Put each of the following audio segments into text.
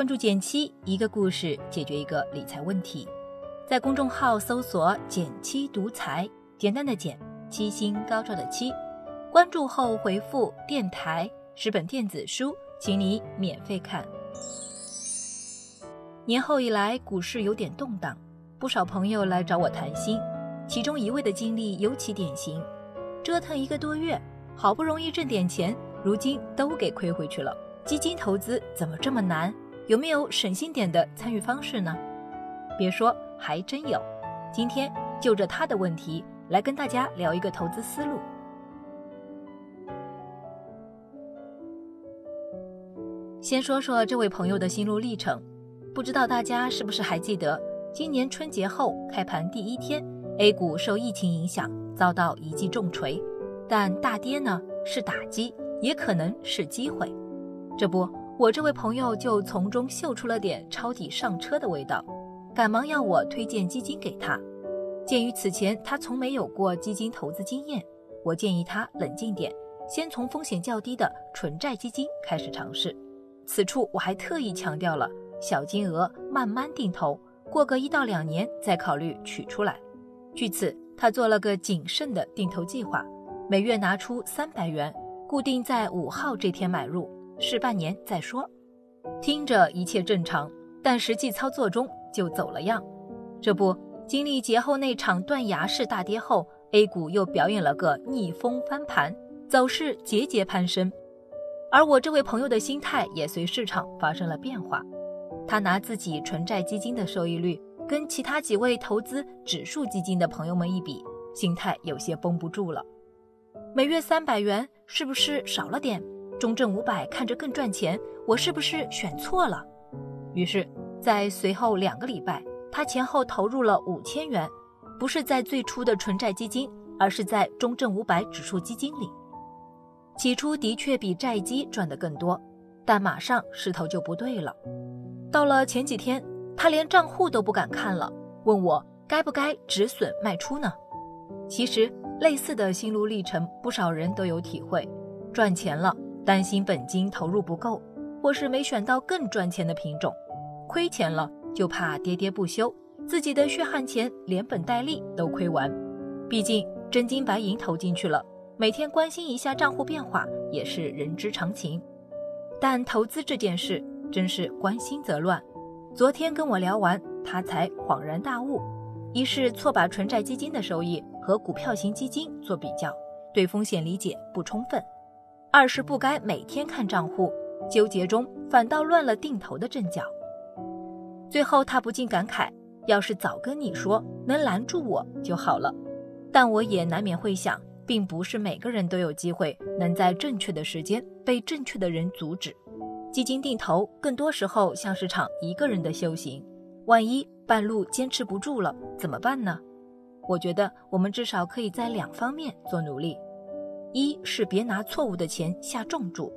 关注减七，一个故事解决一个理财问题。在公众号搜索“减七独裁，简单的减，七星高照的七。关注后回复“电台”十本电子书，请你免费看。年后以来，股市有点动荡，不少朋友来找我谈心，其中一位的经历尤其典型：折腾一个多月，好不容易挣点钱，如今都给亏回去了。基金投资怎么这么难？有没有省心点的参与方式呢？别说，还真有。今天就着他的问题来跟大家聊一个投资思路。先说说这位朋友的心路历程，不知道大家是不是还记得，今年春节后开盘第一天，A 股受疫情影响遭到一记重锤，但大跌呢是打击，也可能是机会。这不。我这位朋友就从中嗅出了点抄底上车的味道，赶忙要我推荐基金给他。鉴于此前他从没有过基金投资经验，我建议他冷静点，先从风险较低的纯债基金开始尝试。此处我还特意强调了小金额慢慢定投，过个一到两年再考虑取出来。据此，他做了个谨慎的定投计划，每月拿出三百元，固定在五号这天买入。试半年再说，听着一切正常，但实际操作中就走了样。这不，经历节后那场断崖式大跌后，A 股又表演了个逆风翻盘，走势节节攀升。而我这位朋友的心态也随市场发生了变化。他拿自己纯债基金的收益率跟其他几位投资指数基金的朋友们一比，心态有些绷不住了。每月三百元是不是少了点？中证五百看着更赚钱，我是不是选错了？于是，在随后两个礼拜，他前后投入了五千元，不是在最初的纯债基金，而是在中证五百指数基金里。起初的确比债基赚得更多，但马上势头就不对了。到了前几天，他连账户都不敢看了，问我该不该止损卖出呢？其实，类似的心路历程，不少人都有体会，赚钱了。担心本金投入不够，或是没选到更赚钱的品种，亏钱了就怕喋喋不休，自己的血汗钱连本带利都亏完。毕竟真金白银投进去了，每天关心一下账户变化也是人之常情。但投资这件事真是关心则乱。昨天跟我聊完，他才恍然大悟：一是错把纯债基金的收益和股票型基金做比较，对风险理解不充分。二是不该每天看账户，纠结中反倒乱了定投的阵脚。最后他不禁感慨：要是早跟你说，能拦住我就好了。但我也难免会想，并不是每个人都有机会能在正确的时间被正确的人阻止。基金定投更多时候像是场一个人的修行，万一半路坚持不住了怎么办呢？我觉得我们至少可以在两方面做努力。一是别拿错误的钱下重注。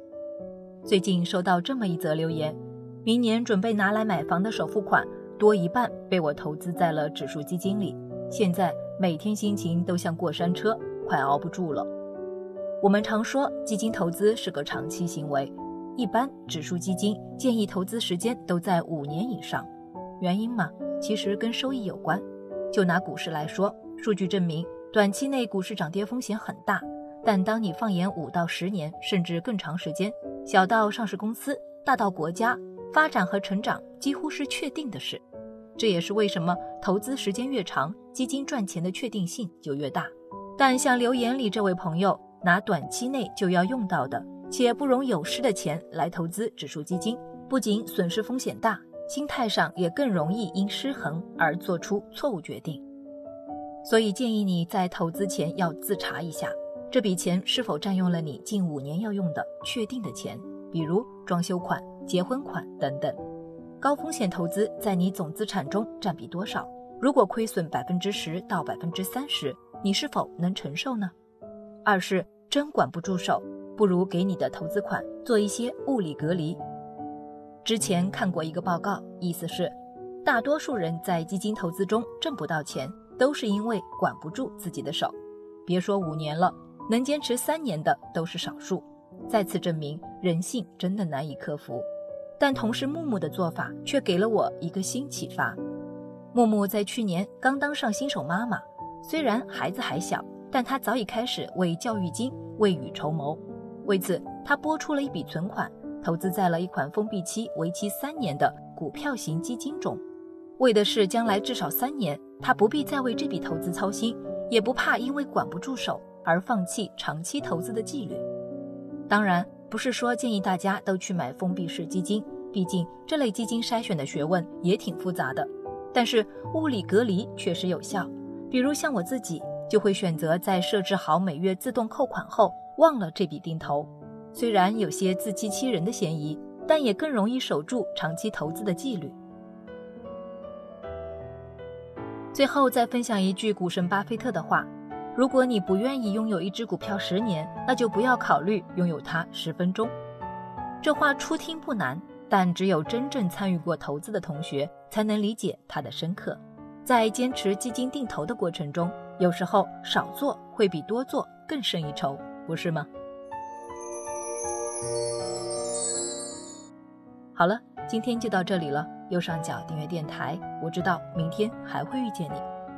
最近收到这么一则留言：明年准备拿来买房的首付款多一半被我投资在了指数基金里，现在每天心情都像过山车，快熬不住了。我们常说基金投资是个长期行为，一般指数基金建议投资时间都在五年以上。原因嘛，其实跟收益有关。就拿股市来说，数据证明短期内股市涨跌风险很大。但当你放眼五到十年，甚至更长时间，小到上市公司，大到国家，发展和成长几乎是确定的事。这也是为什么投资时间越长，基金赚钱的确定性就越大。但像留言里这位朋友，拿短期内就要用到的且不容有失的钱来投资指数基金，不仅损失风险大，心态上也更容易因失衡而做出错误决定。所以建议你在投资前要自查一下。这笔钱是否占用了你近五年要用的确定的钱，比如装修款、结婚款等等？高风险投资在你总资产中占比多少？如果亏损百分之十到百分之三十，你是否能承受呢？二是真管不住手，不如给你的投资款做一些物理隔离。之前看过一个报告，意思是，大多数人在基金投资中挣不到钱，都是因为管不住自己的手。别说五年了。能坚持三年的都是少数，再次证明人性真的难以克服。但同事木木的做法却给了我一个新启发。木木在去年刚当上新手妈妈，虽然孩子还小，但她早已开始为教育金未雨绸缪。为此，她拨出了一笔存款，投资在了一款封闭期为期三年的股票型基金中，为的是将来至少三年，她不必再为这笔投资操心，也不怕因为管不住手而放弃长期投资的纪律。当然，不是说建议大家都去买封闭式基金，毕竟这类基金筛选的学问也挺复杂的。但是物理隔离确实有效，比如像我自己就会选择在设置好每月自动扣款后忘了这笔定投，虽然有些自欺欺人的嫌疑，但也更容易守住长期投资的纪律。最后再分享一句股神巴菲特的话：如果你不愿意拥有一只股票十年，那就不要考虑拥有它十分钟。这话初听不难。但只有真正参与过投资的同学才能理解它的深刻。在坚持基金定投的过程中，有时候少做会比多做更胜一筹，不是吗？好了，今天就到这里了。右上角订阅电台，我知道明天还会遇见你。